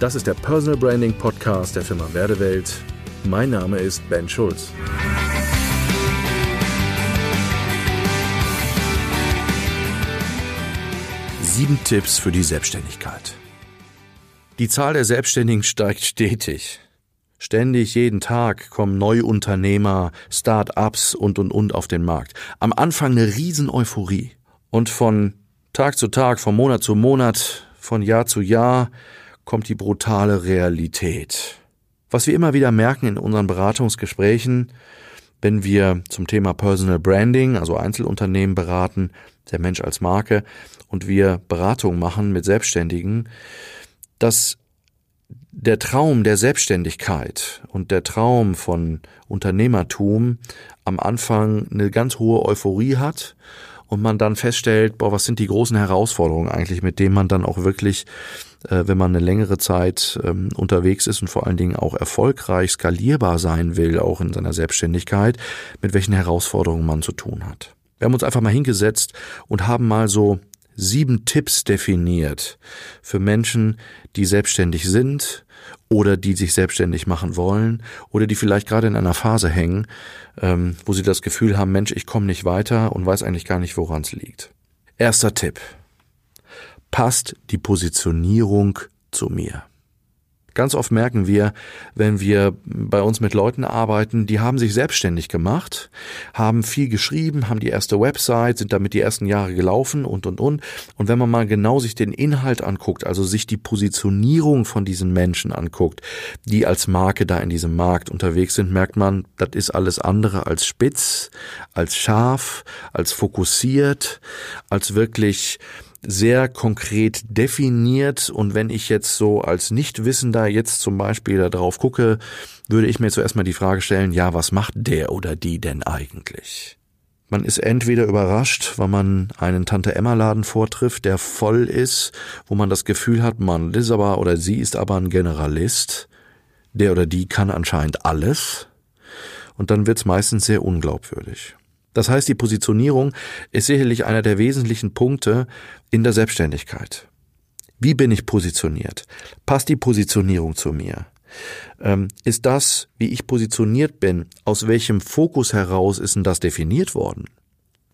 Das ist der Personal Branding Podcast der Firma Werdewelt. Mein Name ist Ben Schulz. Sieben Tipps für die Selbstständigkeit. Die Zahl der Selbstständigen steigt stetig. Ständig jeden Tag kommen Neuunternehmer, Start-ups und und und auf den Markt. Am Anfang eine riesen Euphorie. Und von Tag zu Tag, von Monat zu Monat, von Jahr zu Jahr kommt die brutale Realität. Was wir immer wieder merken in unseren Beratungsgesprächen, wenn wir zum Thema Personal Branding, also Einzelunternehmen beraten, der Mensch als Marke, und wir Beratungen machen mit Selbstständigen, dass der Traum der Selbstständigkeit und der Traum von Unternehmertum am Anfang eine ganz hohe Euphorie hat und man dann feststellt, boah, was sind die großen Herausforderungen eigentlich, mit denen man dann auch wirklich, äh, wenn man eine längere Zeit ähm, unterwegs ist und vor allen Dingen auch erfolgreich skalierbar sein will, auch in seiner Selbstständigkeit, mit welchen Herausforderungen man zu tun hat. Wir haben uns einfach mal hingesetzt und haben mal so sieben Tipps definiert für Menschen, die selbstständig sind oder die sich selbstständig machen wollen oder die vielleicht gerade in einer Phase hängen, ähm, wo sie das Gefühl haben, Mensch, ich komme nicht weiter und weiß eigentlich gar nicht, woran es liegt. Erster Tipp. Passt die Positionierung zu mir. Ganz oft merken wir, wenn wir bei uns mit Leuten arbeiten, die haben sich selbstständig gemacht, haben viel geschrieben, haben die erste Website, sind damit die ersten Jahre gelaufen und, und, und. Und wenn man mal genau sich den Inhalt anguckt, also sich die Positionierung von diesen Menschen anguckt, die als Marke da in diesem Markt unterwegs sind, merkt man, das ist alles andere als spitz, als scharf, als fokussiert, als wirklich sehr konkret definiert und wenn ich jetzt so als Nichtwissender jetzt zum Beispiel da drauf gucke, würde ich mir zuerst mal die Frage stellen, ja, was macht der oder die denn eigentlich? Man ist entweder überrascht, weil man einen Tante-Emma-Laden vortrifft, der voll ist, wo man das Gefühl hat, man ist aber oder sie ist aber ein Generalist, der oder die kann anscheinend alles, und dann wird's meistens sehr unglaubwürdig. Das heißt, die Positionierung ist sicherlich einer der wesentlichen Punkte in der Selbstständigkeit. Wie bin ich positioniert? Passt die Positionierung zu mir? Ähm, ist das, wie ich positioniert bin, aus welchem Fokus heraus ist denn das definiert worden?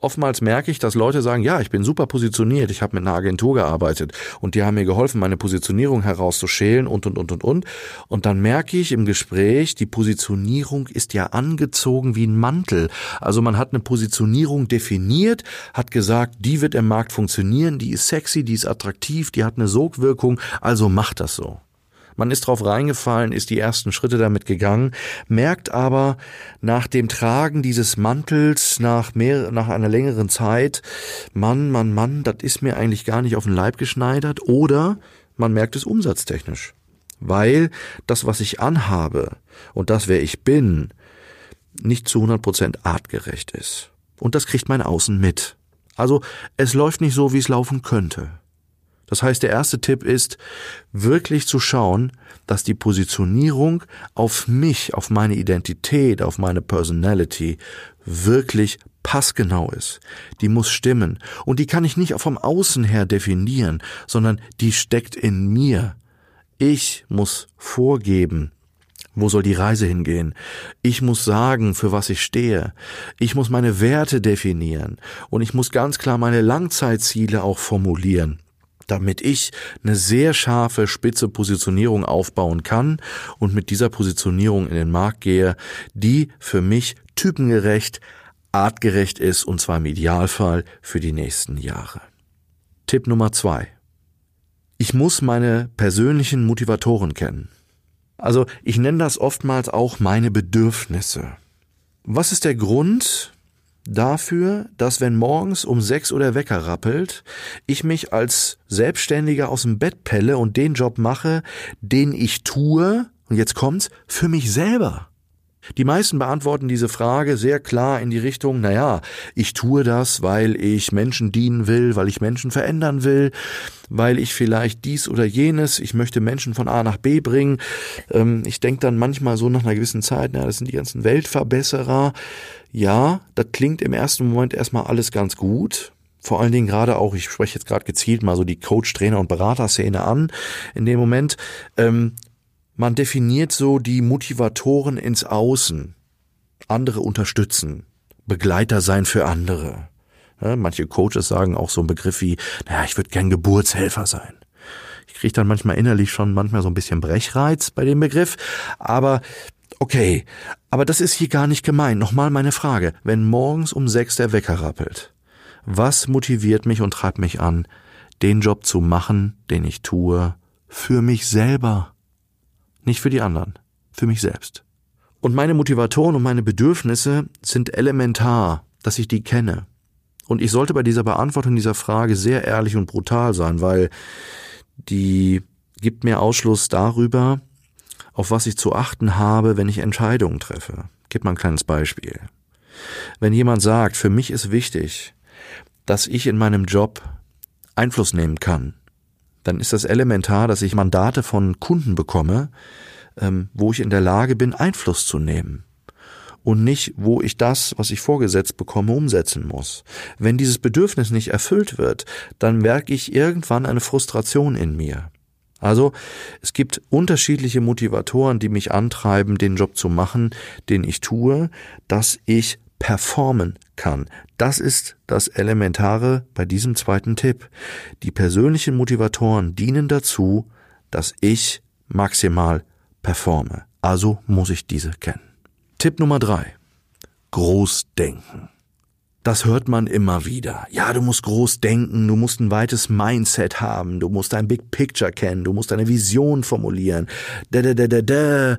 Oftmals merke ich, dass Leute sagen, ja, ich bin super positioniert, ich habe mit einer Agentur gearbeitet und die haben mir geholfen, meine Positionierung herauszuschälen und und und und und. Und dann merke ich im Gespräch, die Positionierung ist ja angezogen wie ein Mantel. Also man hat eine Positionierung definiert, hat gesagt, die wird im Markt funktionieren, die ist sexy, die ist attraktiv, die hat eine Sogwirkung, also macht das so. Man ist drauf reingefallen, ist die ersten Schritte damit gegangen, merkt aber nach dem Tragen dieses Mantels, nach mehr, nach einer längeren Zeit, Mann, Mann, Mann, das ist mir eigentlich gar nicht auf den Leib geschneidert oder man merkt es umsatztechnisch. Weil das, was ich anhabe und das, wer ich bin, nicht zu 100 Prozent artgerecht ist. Und das kriegt mein Außen mit. Also, es läuft nicht so, wie es laufen könnte. Das heißt, der erste Tipp ist, wirklich zu schauen, dass die Positionierung auf mich, auf meine Identität, auf meine Personality wirklich passgenau ist. Die muss stimmen. Und die kann ich nicht vom Außen her definieren, sondern die steckt in mir. Ich muss vorgeben, wo soll die Reise hingehen? Ich muss sagen, für was ich stehe. Ich muss meine Werte definieren. Und ich muss ganz klar meine Langzeitziele auch formulieren damit ich eine sehr scharfe, spitze Positionierung aufbauen kann und mit dieser Positionierung in den Markt gehe, die für mich typengerecht, artgerecht ist und zwar im Idealfall für die nächsten Jahre. Tipp Nummer zwei. Ich muss meine persönlichen Motivatoren kennen. Also ich nenne das oftmals auch meine Bedürfnisse. Was ist der Grund, dafür, dass wenn morgens um sechs Uhr der Wecker rappelt, ich mich als Selbstständiger aus dem Bett pelle und den Job mache, den ich tue, und jetzt kommt's, für mich selber. Die meisten beantworten diese Frage sehr klar in die Richtung, naja, ich tue das, weil ich Menschen dienen will, weil ich Menschen verändern will, weil ich vielleicht dies oder jenes, ich möchte Menschen von A nach B bringen. Ähm, ich denke dann manchmal so nach einer gewissen Zeit, na, das sind die ganzen Weltverbesserer. Ja, das klingt im ersten Moment erstmal alles ganz gut. vor allen Dingen gerade auch, ich spreche jetzt gerade gezielt mal so die Coach, Trainer und Beraterszene an, in dem Moment, ähm, man definiert so die Motivatoren ins Außen, andere unterstützen, Begleiter sein für andere. Manche Coaches sagen auch so einen Begriff wie, naja, ich würde gern Geburtshelfer sein. Ich kriege dann manchmal innerlich schon manchmal so ein bisschen Brechreiz bei dem Begriff, aber okay, aber das ist hier gar nicht gemeint. Nochmal meine Frage, wenn morgens um sechs der Wecker rappelt, was motiviert mich und treibt mich an, den Job zu machen, den ich tue, für mich selber? Nicht für die anderen, für mich selbst. Und meine Motivatoren und meine Bedürfnisse sind elementar, dass ich die kenne. Und ich sollte bei dieser Beantwortung dieser Frage sehr ehrlich und brutal sein, weil die gibt mir Ausschluss darüber, auf was ich zu achten habe, wenn ich Entscheidungen treffe. Gib mal ein kleines Beispiel. Wenn jemand sagt, für mich ist wichtig, dass ich in meinem Job Einfluss nehmen kann, dann ist das elementar, dass ich Mandate von Kunden bekomme, ähm, wo ich in der Lage bin, Einfluss zu nehmen. Und nicht, wo ich das, was ich vorgesetzt bekomme, umsetzen muss. Wenn dieses Bedürfnis nicht erfüllt wird, dann merke ich irgendwann eine Frustration in mir. Also es gibt unterschiedliche Motivatoren, die mich antreiben, den Job zu machen, den ich tue, dass ich performen kann. Das ist das Elementare bei diesem zweiten Tipp. Die persönlichen Motivatoren dienen dazu, dass ich maximal performe. Also muss ich diese kennen. Tipp Nummer drei. Großdenken. Das hört man immer wieder. Ja, du musst groß denken, du musst ein weites Mindset haben, du musst ein Big Picture kennen, du musst eine Vision formulieren. Da, da, da, da, da.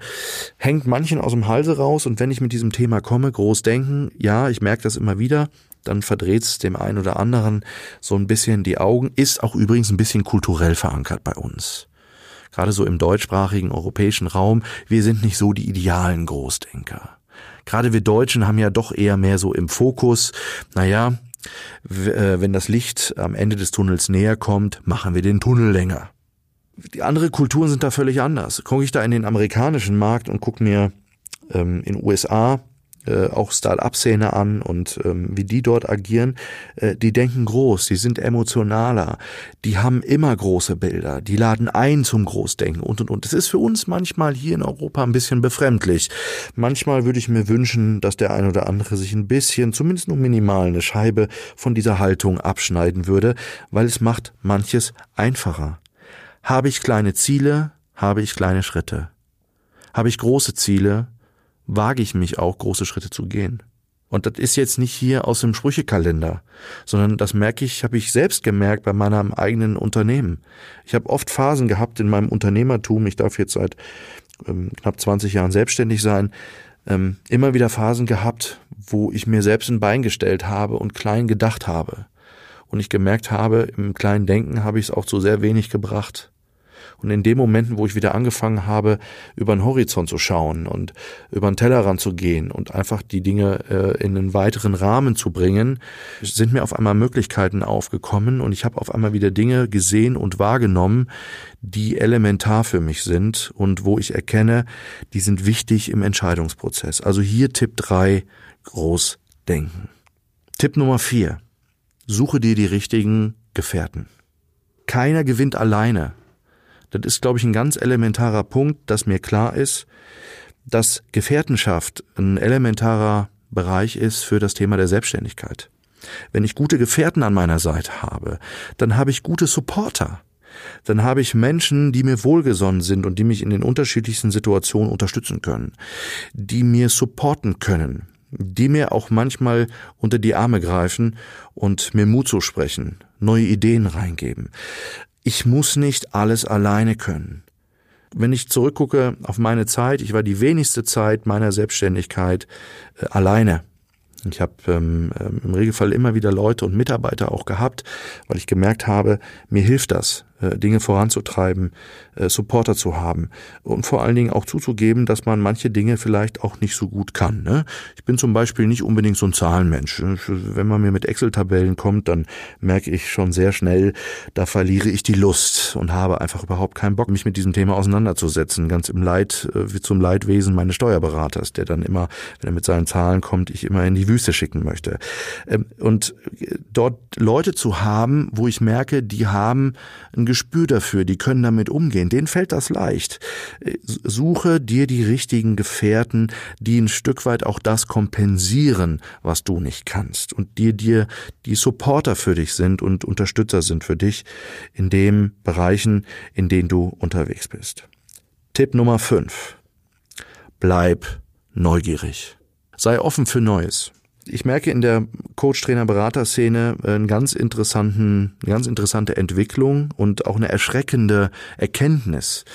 Hängt manchen aus dem Halse raus und wenn ich mit diesem Thema komme, groß denken, ja, ich merke das immer wieder, dann verdreht es dem einen oder anderen so ein bisschen die Augen, ist auch übrigens ein bisschen kulturell verankert bei uns. Gerade so im deutschsprachigen europäischen Raum, wir sind nicht so die idealen Großdenker gerade wir Deutschen haben ja doch eher mehr so im Fokus, naja, äh, wenn das Licht am Ende des Tunnels näher kommt, machen wir den Tunnel länger. Die andere Kulturen sind da völlig anders. Gucke ich da in den amerikanischen Markt und gucke mir ähm, in USA äh, auch Start-up-Szene an und ähm, wie die dort agieren, äh, die denken groß, die sind emotionaler, die haben immer große Bilder, die laden ein zum Großdenken und und und. Das ist für uns manchmal hier in Europa ein bisschen befremdlich. Manchmal würde ich mir wünschen, dass der ein oder andere sich ein bisschen, zumindest nur minimal, eine Scheibe von dieser Haltung abschneiden würde, weil es macht manches einfacher. Habe ich kleine Ziele, habe ich kleine Schritte. Habe ich große Ziele, wage ich mich auch, große Schritte zu gehen. Und das ist jetzt nicht hier aus dem Sprüchekalender, sondern das merke ich, habe ich selbst gemerkt bei meinem eigenen Unternehmen. Ich habe oft Phasen gehabt in meinem Unternehmertum, ich darf jetzt seit ähm, knapp 20 Jahren selbstständig sein, ähm, immer wieder Phasen gehabt, wo ich mir selbst ein Bein gestellt habe und klein gedacht habe. Und ich gemerkt habe, im kleinen Denken habe ich es auch zu sehr wenig gebracht. Und in den Momenten, wo ich wieder angefangen habe, über den Horizont zu schauen und über den Tellerrand zu gehen und einfach die Dinge äh, in einen weiteren Rahmen zu bringen, sind mir auf einmal Möglichkeiten aufgekommen und ich habe auf einmal wieder Dinge gesehen und wahrgenommen, die elementar für mich sind und wo ich erkenne, die sind wichtig im Entscheidungsprozess. Also hier Tipp drei groß denken. Tipp Nummer vier Suche dir die richtigen Gefährten. Keiner gewinnt alleine. Das ist, glaube ich, ein ganz elementarer Punkt, dass mir klar ist, dass Gefährtenschaft ein elementarer Bereich ist für das Thema der Selbstständigkeit. Wenn ich gute Gefährten an meiner Seite habe, dann habe ich gute Supporter. Dann habe ich Menschen, die mir wohlgesonnen sind und die mich in den unterschiedlichsten Situationen unterstützen können, die mir supporten können, die mir auch manchmal unter die Arme greifen und mir Mut zusprechen, neue Ideen reingeben ich muss nicht alles alleine können. Wenn ich zurückgucke auf meine Zeit, ich war die wenigste Zeit meiner Selbstständigkeit äh, alleine. Ich habe ähm, ähm, im Regelfall immer wieder Leute und Mitarbeiter auch gehabt, weil ich gemerkt habe, mir hilft das, Dinge voranzutreiben, äh, Supporter zu haben und vor allen Dingen auch zuzugeben, dass man manche Dinge vielleicht auch nicht so gut kann. Ne? Ich bin zum Beispiel nicht unbedingt so ein Zahlenmensch. Wenn man mir mit Excel-Tabellen kommt, dann merke ich schon sehr schnell, da verliere ich die Lust und habe einfach überhaupt keinen Bock, mich mit diesem Thema auseinanderzusetzen. Ganz im Leid, äh, wie zum Leidwesen meines Steuerberaters, der dann immer, wenn er mit seinen Zahlen kommt, ich immer in die Wüste schicken möchte. Ähm, und dort Leute zu haben, wo ich merke, die haben ein Gespür dafür, die können damit umgehen, denen fällt das leicht. Suche dir die richtigen Gefährten, die ein Stück weit auch das kompensieren, was du nicht kannst und die dir die Supporter für dich sind und Unterstützer sind für dich in den Bereichen, in denen du unterwegs bist. Tipp Nummer 5. Bleib neugierig. Sei offen für Neues ich merke in der Coach-Trainer-Berater-Szene einen ganz interessanten, eine ganz interessante Entwicklung und auch eine erschreckende Erkenntnis.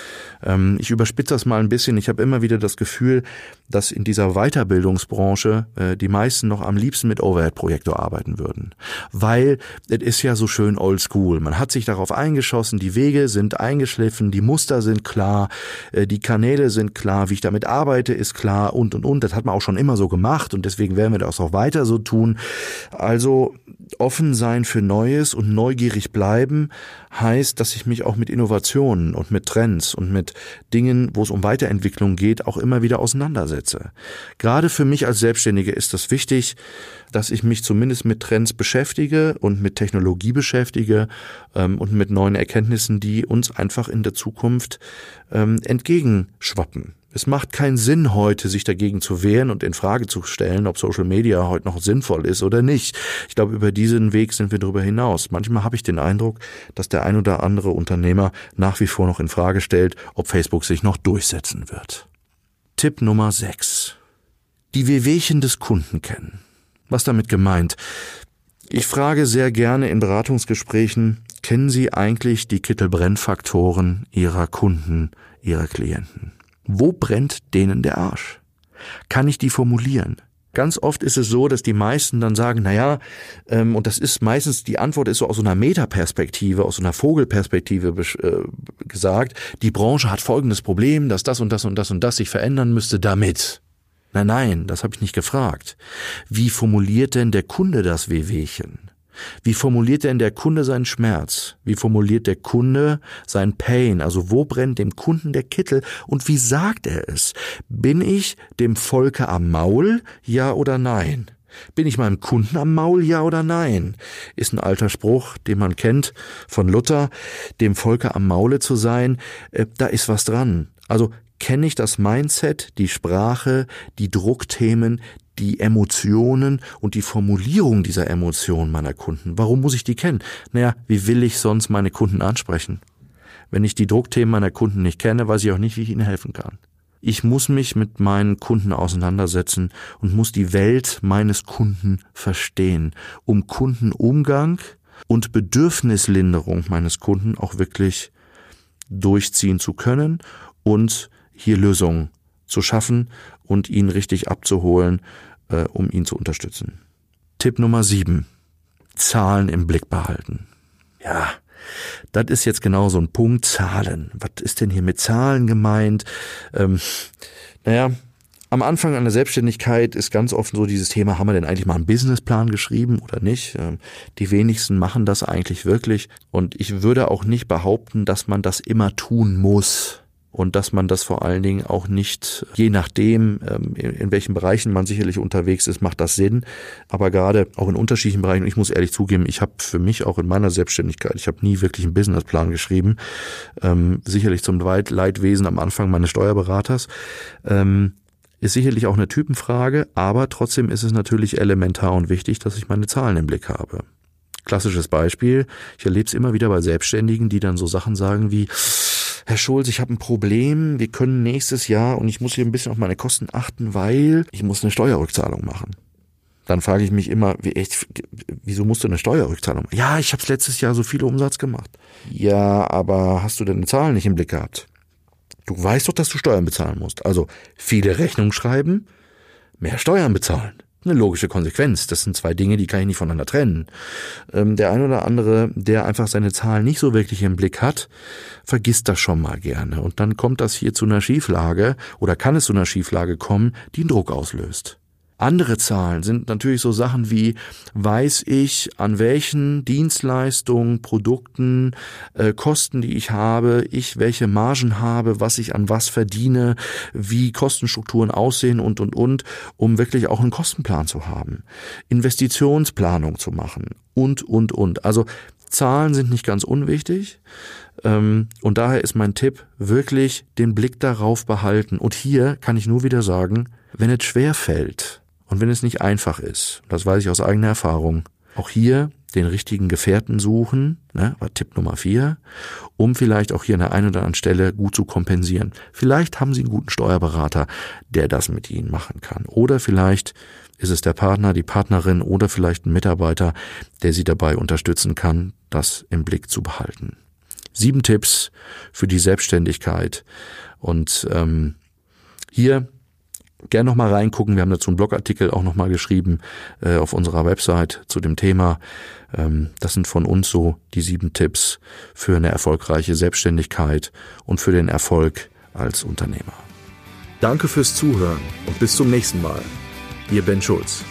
Ähm, ich überspitze das mal ein bisschen. Ich habe immer wieder das Gefühl, dass in dieser Weiterbildungsbranche äh, die meisten noch am liebsten mit Overhead-Projektor arbeiten würden. Weil es ist ja so schön oldschool. Man hat sich darauf eingeschossen, die Wege sind eingeschliffen, die Muster sind klar, äh, die Kanäle sind klar, wie ich damit arbeite, ist klar und und und. Das hat man auch schon immer so gemacht und deswegen werden wir das auch weiter so tun. Also offen sein für Neues und neugierig bleiben heißt, dass ich mich auch mit Innovationen und mit Trends und mit Dingen, wo es um Weiterentwicklung geht, auch immer wieder auseinandersetze. Gerade für mich als Selbstständige ist das wichtig, dass ich mich zumindest mit Trends beschäftige und mit Technologie beschäftige ähm, und mit neuen Erkenntnissen, die uns einfach in der Zukunft ähm, entgegenschwappen. Es macht keinen Sinn heute, sich dagegen zu wehren und in Frage zu stellen, ob Social Media heute noch sinnvoll ist oder nicht. Ich glaube, über diesen Weg sind wir darüber hinaus. Manchmal habe ich den Eindruck, dass der ein oder andere Unternehmer nach wie vor noch in Frage stellt, ob Facebook sich noch durchsetzen wird. Tipp Nummer 6. Die Wehwehchen des Kunden kennen. Was damit gemeint? Ich frage sehr gerne in Beratungsgesprächen, kennen Sie eigentlich die Kittelbrennfaktoren Ihrer Kunden, Ihrer Klienten? Wo brennt denen der Arsch? Kann ich die formulieren? Ganz oft ist es so, dass die meisten dann sagen, na ja, ähm, und das ist meistens, die Antwort ist so aus so einer Metaperspektive, aus so einer Vogelperspektive äh, gesagt, die Branche hat folgendes Problem, dass das und das und das und das sich verändern müsste damit. Nein, nein, das habe ich nicht gefragt. Wie formuliert denn der Kunde das Wehwehchen? Wie formuliert denn der Kunde seinen Schmerz? Wie formuliert der Kunde sein Pain? Also wo brennt dem Kunden der Kittel und wie sagt er es? Bin ich dem Volke am Maul? Ja oder nein? Bin ich meinem Kunden am Maul, ja oder nein? Ist ein alter Spruch, den man kennt von Luther, dem Volke am Maule zu sein, äh, da ist was dran. Also kenne ich das Mindset, die Sprache, die Druckthemen, die Emotionen und die Formulierung dieser Emotionen meiner Kunden. Warum muss ich die kennen? Naja, wie will ich sonst meine Kunden ansprechen? Wenn ich die Druckthemen meiner Kunden nicht kenne, weiß ich auch nicht, wie ich ihnen helfen kann. Ich muss mich mit meinen Kunden auseinandersetzen und muss die Welt meines Kunden verstehen, um Kundenumgang und Bedürfnislinderung meines Kunden auch wirklich durchziehen zu können und hier Lösungen zu schaffen und ihn richtig abzuholen äh, um ihn zu unterstützen. Tipp Nummer sieben. Zahlen im Blick behalten. Ja, das ist jetzt genau so ein Punkt. Zahlen. Was ist denn hier mit Zahlen gemeint? Ähm, naja, am Anfang einer Selbstständigkeit ist ganz oft so dieses Thema, haben wir denn eigentlich mal einen Businessplan geschrieben oder nicht? Ähm, die wenigsten machen das eigentlich wirklich. Und ich würde auch nicht behaupten, dass man das immer tun muss und dass man das vor allen Dingen auch nicht, je nachdem, ähm, in welchen Bereichen man sicherlich unterwegs ist, macht das Sinn. Aber gerade auch in unterschiedlichen Bereichen, ich muss ehrlich zugeben, ich habe für mich auch in meiner Selbstständigkeit, ich habe nie wirklich einen Businessplan geschrieben, ähm, sicherlich zum Leidwesen am Anfang meines Steuerberaters. Ähm, ist sicherlich auch eine Typenfrage, aber trotzdem ist es natürlich elementar und wichtig, dass ich meine Zahlen im Blick habe. Klassisches Beispiel, ich erlebe es immer wieder bei Selbstständigen, die dann so Sachen sagen wie, Herr Schulz, ich habe ein Problem, wir können nächstes Jahr und ich muss hier ein bisschen auf meine Kosten achten, weil ich muss eine Steuerrückzahlung machen. Dann frage ich mich immer, wie, echt, wieso musst du eine Steuerrückzahlung machen? Ja, ich habe letztes Jahr so viel Umsatz gemacht. Ja, aber hast du deine Zahlen nicht im Blick gehabt? Du weißt doch, dass du Steuern bezahlen musst. Also viele Rechnungen schreiben, mehr Steuern bezahlen. Eine logische Konsequenz. Das sind zwei Dinge, die kann ich nicht voneinander trennen. Ähm, der ein oder andere, der einfach seine Zahlen nicht so wirklich im Blick hat, vergisst das schon mal gerne. Und dann kommt das hier zu einer Schieflage oder kann es zu einer Schieflage kommen, die einen Druck auslöst. Andere Zahlen sind natürlich so Sachen wie, weiß ich, an welchen Dienstleistungen, Produkten, äh, Kosten, die ich habe, ich welche Margen habe, was ich an was verdiene, wie Kostenstrukturen aussehen und, und, und, um wirklich auch einen Kostenplan zu haben, Investitionsplanung zu machen und, und, und. Also Zahlen sind nicht ganz unwichtig. Ähm, und daher ist mein Tipp, wirklich den Blick darauf behalten. Und hier kann ich nur wieder sagen, wenn es schwer fällt, und wenn es nicht einfach ist, das weiß ich aus eigener Erfahrung, auch hier den richtigen Gefährten suchen, ne, war Tipp Nummer vier, um vielleicht auch hier an der einen oder anderen Stelle gut zu kompensieren. Vielleicht haben Sie einen guten Steuerberater, der das mit Ihnen machen kann. Oder vielleicht ist es der Partner, die Partnerin oder vielleicht ein Mitarbeiter, der Sie dabei unterstützen kann, das im Blick zu behalten. Sieben Tipps für die Selbstständigkeit. Und ähm, hier Gerne nochmal reingucken. Wir haben dazu einen Blogartikel auch nochmal geschrieben äh, auf unserer Website zu dem Thema. Ähm, das sind von uns so die sieben Tipps für eine erfolgreiche Selbstständigkeit und für den Erfolg als Unternehmer. Danke fürs Zuhören und bis zum nächsten Mal. Ihr Ben Schulz.